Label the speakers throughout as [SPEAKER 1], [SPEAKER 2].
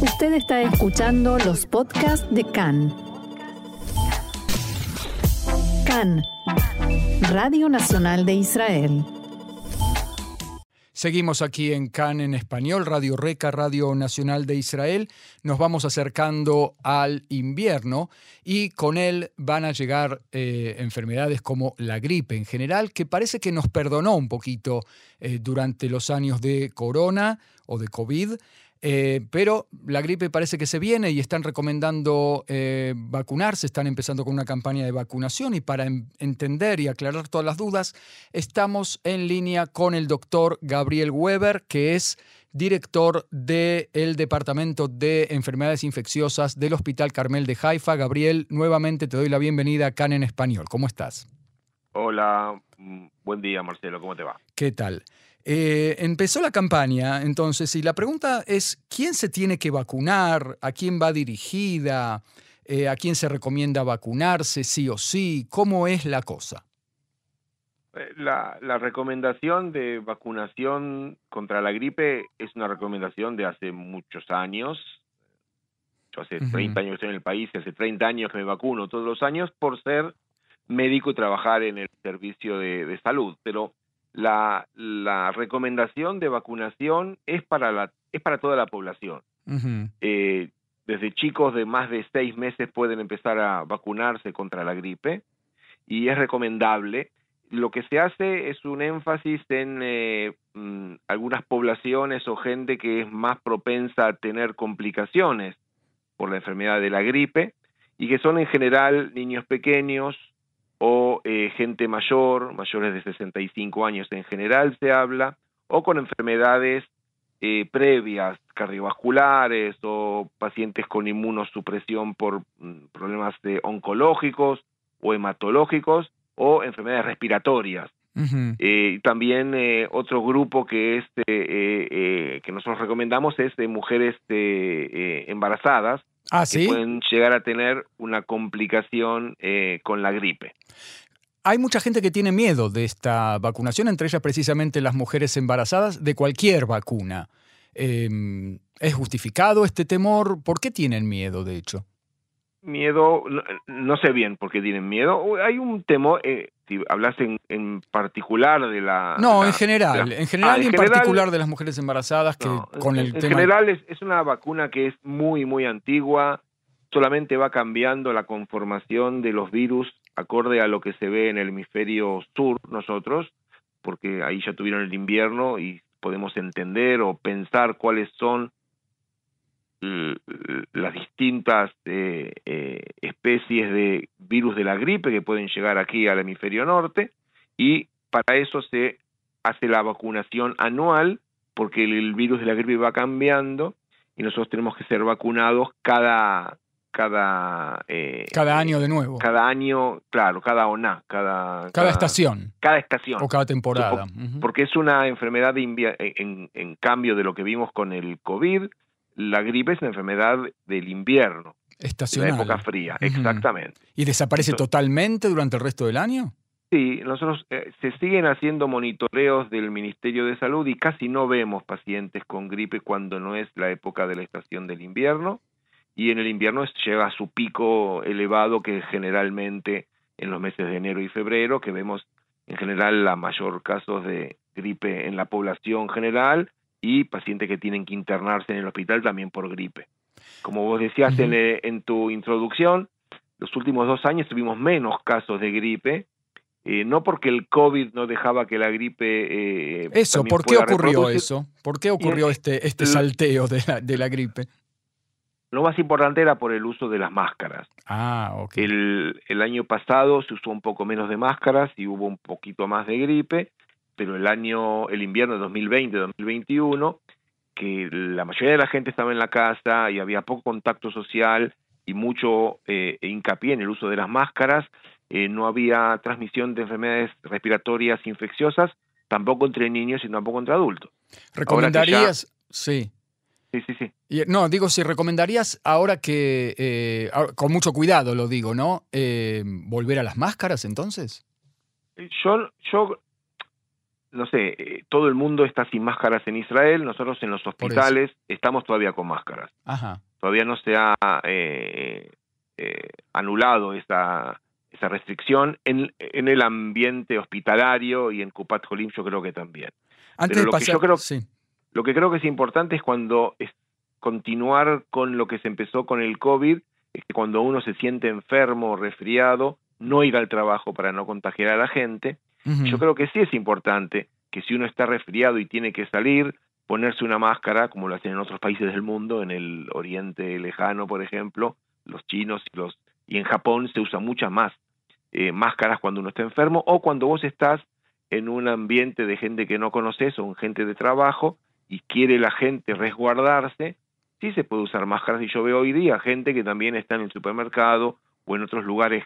[SPEAKER 1] Usted está escuchando los podcasts de CAN. CAN, Radio Nacional de Israel.
[SPEAKER 2] Seguimos aquí en CAN en español, Radio Reca, Radio Nacional de Israel. Nos vamos acercando al invierno y con él van a llegar eh, enfermedades como la gripe en general, que parece que nos perdonó un poquito eh, durante los años de corona o de COVID. Eh, pero la gripe parece que se viene y están recomendando eh, vacunarse, están empezando con una campaña de vacunación y para entender y aclarar todas las dudas, estamos en línea con el doctor Gabriel Weber, que es director del Departamento de Enfermedades Infecciosas del Hospital Carmel de Haifa. Gabriel, nuevamente te doy la bienvenida acá en Español. ¿Cómo estás?
[SPEAKER 3] Hola, mm, buen día Marcelo, ¿cómo te va?
[SPEAKER 2] ¿Qué tal? Eh, empezó la campaña, entonces, y la pregunta es, ¿quién se tiene que vacunar? ¿A quién va dirigida? Eh, ¿A quién se recomienda vacunarse, sí o sí? ¿Cómo es la cosa?
[SPEAKER 3] Eh, la, recomendación de vacunación contra la gripe es una recomendación de hace muchos años. Yo hace 30 años estoy en el país, hace 30 años que me vacuno todos los años por ser médico y trabajar en el servicio de, de salud. Pero la, la recomendación de vacunación es para, la, es para toda la población. Eh, desde chicos de más de seis meses pueden empezar a vacunarse contra la gripe y es recomendable. Lo que se hace es un énfasis en eh, mm, algunas poblaciones o gente que es más propensa a tener complicaciones por la enfermedad de la gripe y que son en general niños pequeños, o eh, gente mayor, mayores de 65 años en general se habla, o con enfermedades eh, previas, cardiovasculares o pacientes con inmunosupresión por mm, problemas oncológicos o hematológicos o enfermedades respiratorias. Eh, también otro grupo que es que nosotros recomendamos es de mujeres embarazadas
[SPEAKER 2] Ah,
[SPEAKER 3] que pueden llegar a tener una complicación eh, con la gripe.
[SPEAKER 2] Hay mucha gente que tiene miedo de esta vacunación, entre ellas precisamente las mujeres embarazadas, de cualquier vacuna. Em, ¿Es justificado este temor? ¿Por qué tienen miedo, de hecho?
[SPEAKER 3] Miedo, no, sé bien por qué tienen miedo. Hay un temor, eh, si hablas en, particular de la...
[SPEAKER 2] No, en general, en general ah, y en, particular de las mujeres embarazadas que con el
[SPEAKER 3] en general es, una vacuna que es muy, muy antigua, solamente va cambiando la conformación de los virus acorde a lo que se ve en el hemisferio sur nosotros, porque ahí ya tuvieron el invierno y podemos entender o pensar cuáles son las distintas eh, eh, especies de virus de la gripe que pueden llegar aquí al hemisferio norte y para eso se hace la vacunación anual porque el, virus de la gripe va cambiando y nosotros tenemos que ser vacunados cada cada
[SPEAKER 2] eh, cada año de nuevo.
[SPEAKER 3] cada año claro cada ONA cada
[SPEAKER 2] cada, estación.
[SPEAKER 3] cada estación.
[SPEAKER 2] O cada temporada.
[SPEAKER 3] Porque es una enfermedad de en, en cambio de lo que vimos con el covid la gripe es una enfermedad del invierno.
[SPEAKER 2] Estacional.
[SPEAKER 3] La época fría, exactamente.
[SPEAKER 2] ¿Y desaparece totalmente durante el resto del año?
[SPEAKER 3] Sí, nosotros eh, se siguen haciendo monitoreos del Ministerio de Salud y casi no vemos pacientes con gripe cuando no es la época de la estación del invierno y en el invierno llega a su pico elevado que generalmente en los meses de enero y febrero que vemos en general la mayor casos de gripe en la población general y pacientes que tienen que internarse en el hospital también por gripe. Como vos decías en, en, tu introducción, los últimos dos años tuvimos menos casos de gripe, eh, no porque el COVID no dejaba que la gripe...
[SPEAKER 2] Eh, eso, ¿por qué ocurrió eso? ¿Por qué ocurrió este, este salteo de la, de la gripe?
[SPEAKER 3] Lo más importante era por el uso de las máscaras.
[SPEAKER 2] Ah, ok.
[SPEAKER 3] El, el año pasado se usó un poco menos de máscaras y hubo un poquito más de gripe pero el año, el invierno de 2020-2021, que la mayoría de la gente estaba en la casa y había poco contacto social y mucho eh, hincapié en el uso de las máscaras, eh, no había transmisión de enfermedades respiratorias infecciosas, tampoco entre niños y tampoco entre adultos.
[SPEAKER 2] ¿Recomendarías? Sí.
[SPEAKER 3] Sí, sí, sí.
[SPEAKER 2] no, digo, si recomendarías ahora que, eh, con mucho cuidado lo digo, ¿no? volver a las máscaras entonces.
[SPEAKER 3] Yo, yo no sé, eh, todo el mundo está sin máscaras en Israel, nosotros en los hospitales estamos todavía con máscaras.
[SPEAKER 2] Ajá.
[SPEAKER 3] Todavía no se ha eh, eh, anulado esa, esa restricción en, en, el ambiente hospitalario y en Kupat Jolim yo creo que también.
[SPEAKER 2] Antes de
[SPEAKER 3] lo,
[SPEAKER 2] pasar,
[SPEAKER 3] que yo creo,
[SPEAKER 2] sí.
[SPEAKER 3] lo que creo que es importante es cuando es continuar con lo que se empezó con el COVID, es que cuando uno se siente enfermo o resfriado, no ir al trabajo para no contagiar a la gente. Yo creo que sí es importante que si uno está resfriado y tiene que salir, ponerse una máscara, como lo hacen en otros países del mundo, en el Oriente Lejano, por ejemplo, los chinos y los y en Japón se usa muchas más eh, máscaras cuando uno está enfermo o cuando vos estás en un ambiente de gente que no conoces o en gente de trabajo y quiere la gente resguardarse, sí se puede usar máscaras. Y yo veo hoy día gente que también está en el supermercado o en otros lugares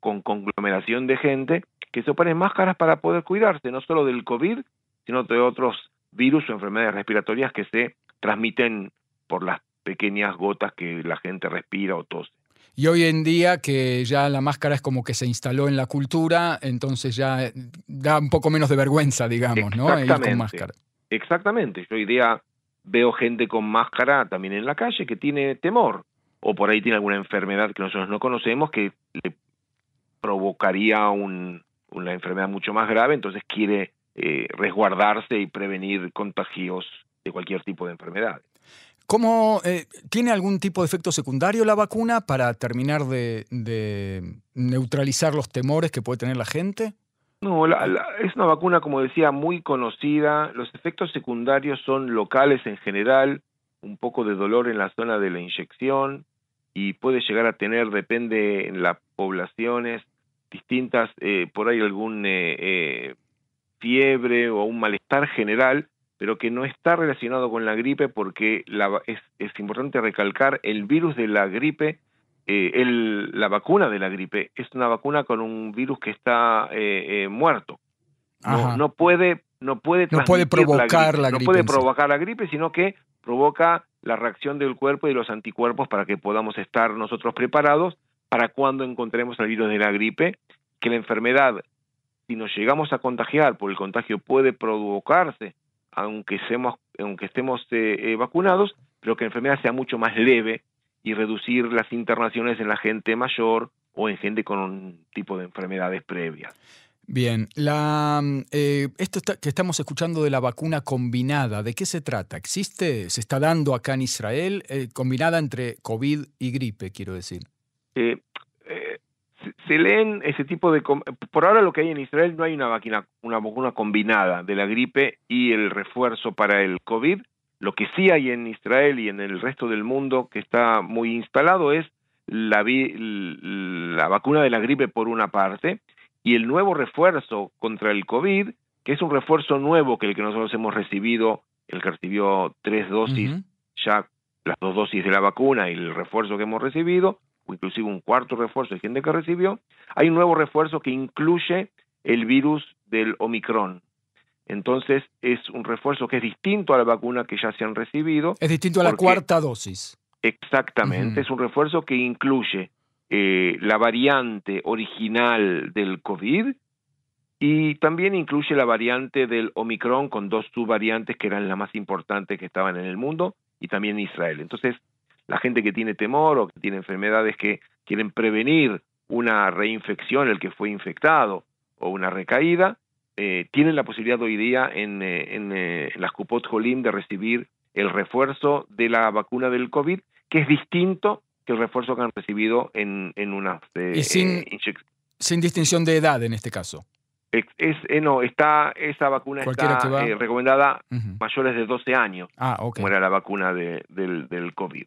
[SPEAKER 3] con conglomeración de gente que se ponen máscaras para poder cuidarse, no solo del COVID, sino de otros virus o enfermedades respiratorias que se transmiten por las pequeñas gotas que la gente respira o tose.
[SPEAKER 2] Y hoy en día que ya la máscara es como que se instaló en la cultura, entonces ya da un poco menos de vergüenza, digamos, ¿no? Ir con máscara.
[SPEAKER 3] Exactamente, yo hoy día veo gente con máscara también en la calle que tiene temor o por ahí tiene alguna enfermedad que nosotros no conocemos que le provocaría un, una enfermedad mucho más grave, entonces quiere eh, resguardarse y prevenir contagios de cualquier tipo de enfermedad.
[SPEAKER 2] ¿Cómo, eh, ¿Tiene algún tipo de efecto secundario la vacuna para terminar de, de neutralizar los temores que puede tener la gente?
[SPEAKER 3] No, la- la- es una vacuna, como decía, muy conocida. Los efectos secundarios son locales en general, un poco de dolor en la zona de la inyección y puede llegar a tener, depende en las poblaciones, distintas, eh, por ahí algún eh, eh, fiebre o un malestar general, pero que no está relacionado con la gripe porque la es, es importante recalcar el virus de la gripe eh, el- la vacuna de la gripe es una vacuna con un virus que está eh, eh, muerto. No, no puede, no puede,
[SPEAKER 2] No puede provocar la
[SPEAKER 3] no
[SPEAKER 2] gripe
[SPEAKER 3] puede
[SPEAKER 2] en sí.
[SPEAKER 3] provocar la gripe, sino que provoca la reacción del cuerpo y los anticuerpos para que podamos estar nosotros preparados para cuando encontremos el virus de la gripe, que la enfermedad, si nos llegamos a contagiar, por el contagio puede provocarse, aunque, seamos, aunque estemos eh, eh, vacunados, pero que la enfermedad sea mucho más leve y reducir las internaciones en la gente mayor o en gente con un tipo de enfermedades previas.
[SPEAKER 2] Bien, eh, esto que estamos escuchando de la vacuna combinada, ¿de qué se trata? ¿Existe? ¿Se está dando acá en Israel? Combinada entre COVID y gripe, quiero decir.
[SPEAKER 3] Eh, eh, se- leen ese tipo de... Por ahora lo que hay en Israel no hay una vacuna, una vacuna combinada de la gripe y el refuerzo para el COVID. Lo que sí hay en Israel y en el resto del mundo que está muy instalado es la, la vacuna de la gripe por una parte y el nuevo refuerzo contra el COVID, que es un refuerzo nuevo que el que nosotros hemos recibido, el que recibió tres dosis ya las dos dosis de la vacuna y el refuerzo que hemos recibido, inclusive un cuarto refuerzo de gente que recibió, hay un nuevo refuerzo que incluye el virus del Omicron. Entonces es un refuerzo que es distinto a la vacuna que ya se han recibido.
[SPEAKER 2] Es distinto a la
[SPEAKER 3] Porque-
[SPEAKER 2] cuarta dosis.
[SPEAKER 3] Exactamente, es un refuerzo que incluye eh, la variante original del COVID y también incluye la variante del Omicron con dos subvariantes que eran las más importantes que estaban en el mundo y también en Israel. Entonces, la gente que tiene temor o que tiene enfermedades que quieren prevenir una reinfección, el que fue infectado o una recaída, eh, tienen la posibilidad hoy día en, eh, en, eh, en las Cupot Jolim de recibir el refuerzo de la vacuna del COVID, que es distinto que el refuerzo que han recibido en, en unas eh,
[SPEAKER 2] Y sin- Sin distinción de edad en este caso.
[SPEAKER 3] es, no, está, esa vacuna está recomendada mayores de 12 años,
[SPEAKER 2] Ah, ok.
[SPEAKER 3] como era la vacuna de, del, del COVID.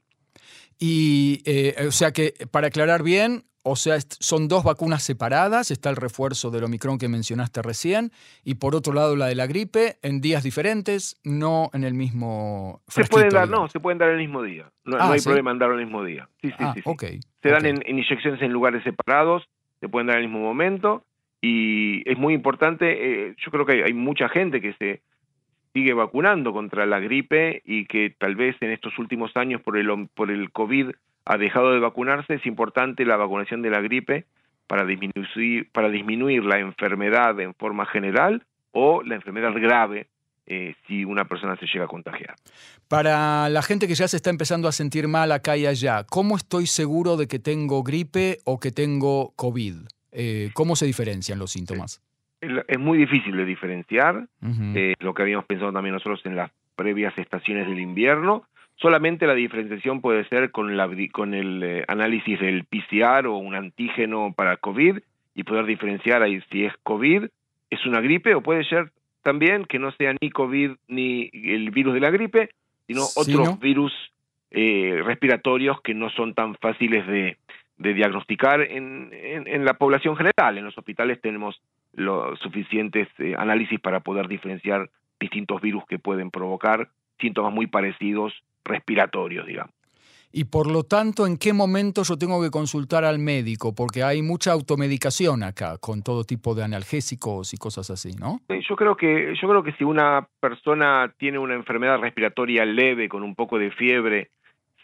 [SPEAKER 2] Y, eh, o sea que, para aclarar bien, o sea, son dos vacunas separadas, está el refuerzo del Omicron que mencionaste recién, y por otro lado la de la gripe, en días diferentes, no en el mismo
[SPEAKER 3] Se pueden dar, no, se pueden dar el mismo día. No,
[SPEAKER 2] Ah,
[SPEAKER 3] no hay
[SPEAKER 2] ¿sí?
[SPEAKER 3] problema en darlo el mismo día. Sí, sí,
[SPEAKER 2] Ah,
[SPEAKER 3] sí, sí. Se dan en, en inyecciones en lugares separados, se pueden dar al mismo momento y es muy importante, eh, yo creo que hay, hay mucha gente que se sigue vacunando contra la gripe y que tal vez en estos últimos años por el, por el COVID ha dejado de vacunarse, es importante la vacunación de la gripe para disminuir, para disminuir la enfermedad en forma general o la enfermedad grave eh, si una persona se llega a contagiar.
[SPEAKER 2] Para la gente que ya se está empezando a sentir mal acá y allá, ¿cómo estoy seguro de que tengo gripe o que tengo COVID? Eh, ¿Cómo se diferencian los síntomas?
[SPEAKER 3] Es muy difícil de diferenciar, eh, lo que habíamos pensado también nosotros en las previas estaciones del invierno. Solamente la diferenciación puede ser con, la, con el análisis del PCR o un antígeno para COVID y poder diferenciar ahí si es COVID, es una gripe o puede ser también que no sea ni COVID ni el virus de la gripe, sino otros virus eh, respiratorios que no son tan fáciles de, diagnosticar en, en, la población general. En los hospitales tenemos los suficientes eh, análisis para poder diferenciar distintos virus que pueden provocar síntomas muy parecidos respiratorios, digamos
[SPEAKER 2] y por lo tanto, ¿en qué momento yo tengo que consultar al médico? Porque hay mucha automedicación acá, con todo tipo de analgésicos y cosas así, ¿no?
[SPEAKER 3] Yo creo que, yo creo que si una persona tiene una enfermedad respiratoria leve, con un poco de fiebre,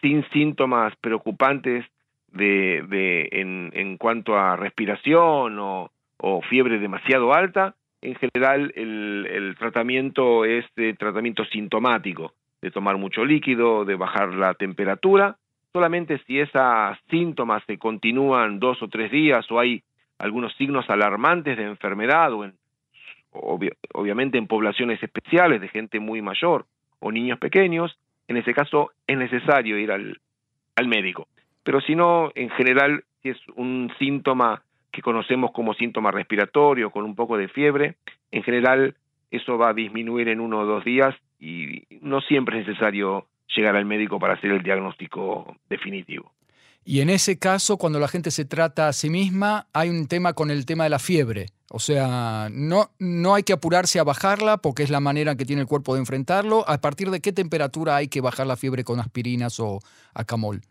[SPEAKER 3] sin síntomas preocupantes de, de en, en cuanto a respiración o, o fiebre demasiado alta, en general el, tratamiento es de tratamiento sintomático de tomar mucho líquido, de bajar la temperatura. Solamente si esos síntomas se continúan dos o tres días o hay algunos signos alarmantes de enfermedad o en, obviamente en poblaciones especiales de gente muy mayor o niños pequeños, en ese caso es necesario ir al, al médico. Pero si no, en general, si es un síntoma que conocemos como síntoma respiratorio con un poco de fiebre, en general eso va a disminuir en uno o dos días y no siempre es necesario llegar al médico para hacer el diagnóstico definitivo.
[SPEAKER 2] Y en ese caso, cuando la gente se trata a sí misma, hay un tema con el tema de la fiebre. O sea, no, no hay que apurarse a bajarla porque es la manera que tiene el cuerpo de enfrentarlo. ¿A partir de qué temperatura hay que bajar la fiebre con aspirinas o acamol?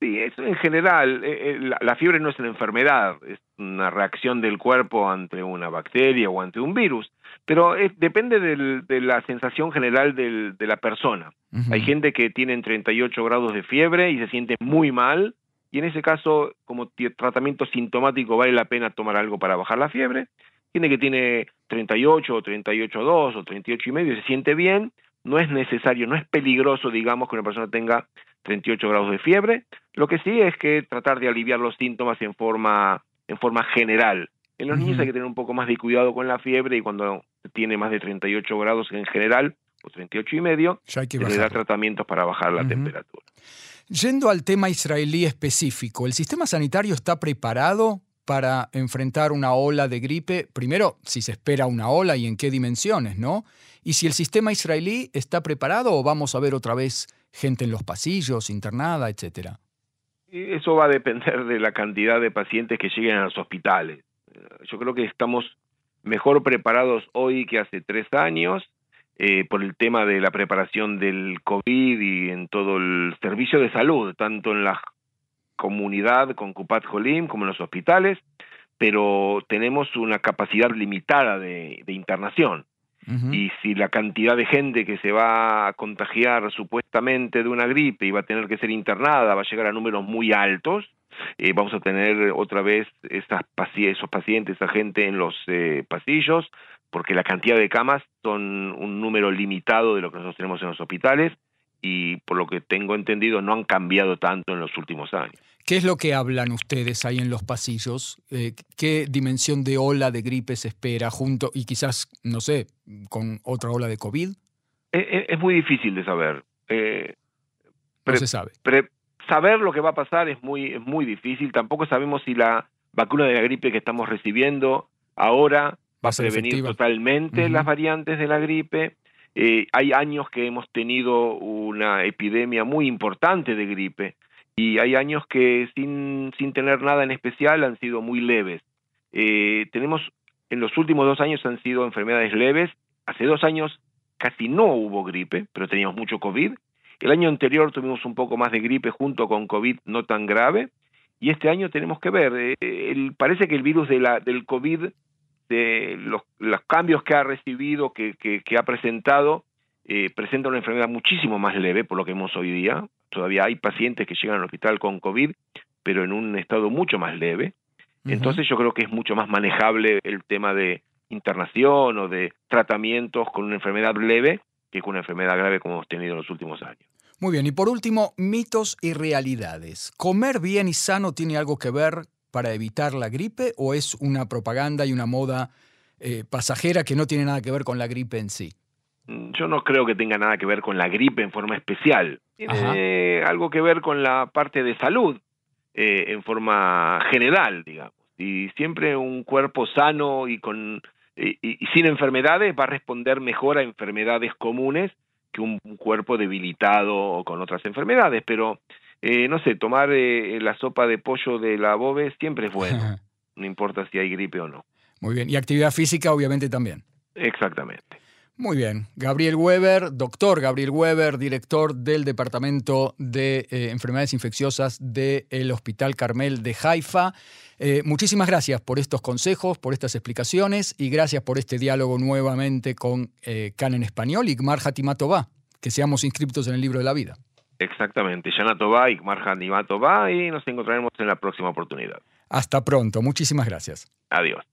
[SPEAKER 3] Sí, eso en general, eh, eh, la, fiebre no es una enfermedad, es una reacción del cuerpo ante una bacteria o ante un virus, pero depende de la sensación general de la persona. Hay gente que tiene 38 grados de fiebre y se siente muy mal, y en ese caso, como tratamiento sintomático, vale la pena tomar algo para bajar la fiebre. Tiene que tiene 38 o 38,2 o 38 y medio y se siente bien, no es necesario, no es peligroso, digamos, que una persona tenga 38 grados de fiebre. Lo que sí es que tratar de aliviar los síntomas en forma, en forma general. En los niños hay que tener un poco más de cuidado con la fiebre y cuando tiene más de 38 grados en general, o 38 y medio, se le da tratamientos para bajar la temperatura.
[SPEAKER 2] Yendo al tema israelí específico, ¿el sistema sanitario está preparado para enfrentar una ola de gripe? Primero, si se espera una ola y en qué dimensiones, ¿no? Y si el sistema israelí está preparado o vamos a ver otra vez gente en los pasillos, internada, etcétera.
[SPEAKER 3] Eso va a depender de la cantidad de pacientes que lleguen a los hospitales. Yo creo que estamos mejor preparados hoy que hace tres años eh, por el tema de la preparación del COVID y en todo el servicio de salud, tanto en la comunidad con Kupat Jolim como en los hospitales, pero tenemos una capacidad limitada de internación. Y si la cantidad de gente que se va a contagiar supuestamente de una gripe y va a tener que ser internada va a llegar a números muy altos, eh, vamos a tener otra vez esas esos pacientes, esa gente en los eh, pasillos, porque la cantidad de camas son un número limitado de lo que nosotros tenemos en los hospitales y por lo que tengo entendido no han cambiado tanto en los últimos años.
[SPEAKER 2] ¿Qué es lo que hablan ustedes ahí en los pasillos? Eh, ¿Qué dimensión de ola de gripe se espera junto y quizás, no sé, con otra ola de COVID?
[SPEAKER 3] Eh, eh, es, muy difícil de saber.
[SPEAKER 2] no se sabe.
[SPEAKER 3] saber lo que va a pasar es muy, es muy difícil. Tampoco sabemos si la vacuna de la gripe que estamos recibiendo ahora va a prevenir totalmente las variantes de la gripe. Hay años que hemos tenido una epidemia muy importante de gripe y hay años que sin, sin tener nada en especial han sido muy leves. Eh, tenemos, en los últimos dos años han sido enfermedades leves, hace dos años casi no hubo gripe, pero teníamos mucho COVID, el año anterior tuvimos un poco más de gripe junto con COVID no tan grave, y este año tenemos que ver, eh, parece que el virus de la, del COVID, de los, los cambios que ha recibido, que, que, ha presentado, eh, presenta una enfermedad muchísimo más leve por lo que vemos hoy día, todavía hay pacientes que llegan al hospital con COVID, pero en un estado mucho más leve. Entonces yo creo que es mucho más manejable el tema de internación o de tratamientos con una enfermedad leve que con una enfermedad grave como hemos tenido en los últimos años.
[SPEAKER 2] Muy bien, y por último, mitos y realidades. ¿Comer bien y sano tiene algo que ver para evitar la gripe o es una propaganda y una moda eh, pasajera que no tiene nada que ver con la gripe en sí?
[SPEAKER 3] Mm, yo no creo que tenga nada que ver con la gripe en forma especial. Tiene algo que ver con la parte de salud eh, en forma general, digamos. Y siempre un cuerpo sano y con y, sin enfermedades va a responder mejor a enfermedades comunes que un, cuerpo debilitado con otras enfermedades. Pero eh, no sé, tomar eh, la sopa de pollo de la bobe siempre es bueno, no importa si hay gripe o no.
[SPEAKER 2] Muy bien, y actividad física obviamente también.
[SPEAKER 3] Exactamente.
[SPEAKER 2] Muy bien. Gabriel Weber, doctor Gabriel Weber, director del Departamento de eh, Enfermedades Infecciosas del Hospital Carmel de Haifa. Eh, muchísimas gracias por estos consejos, por estas explicaciones y gracias por este diálogo nuevamente con eh, Can en Español, Igmar Hatimatová, que seamos inscriptos en el libro de la vida.
[SPEAKER 3] Exactamente, Yana Tová, Igmar Hatimatová y nos encontraremos en la próxima oportunidad.
[SPEAKER 2] Hasta pronto, muchísimas gracias.
[SPEAKER 3] Adiós.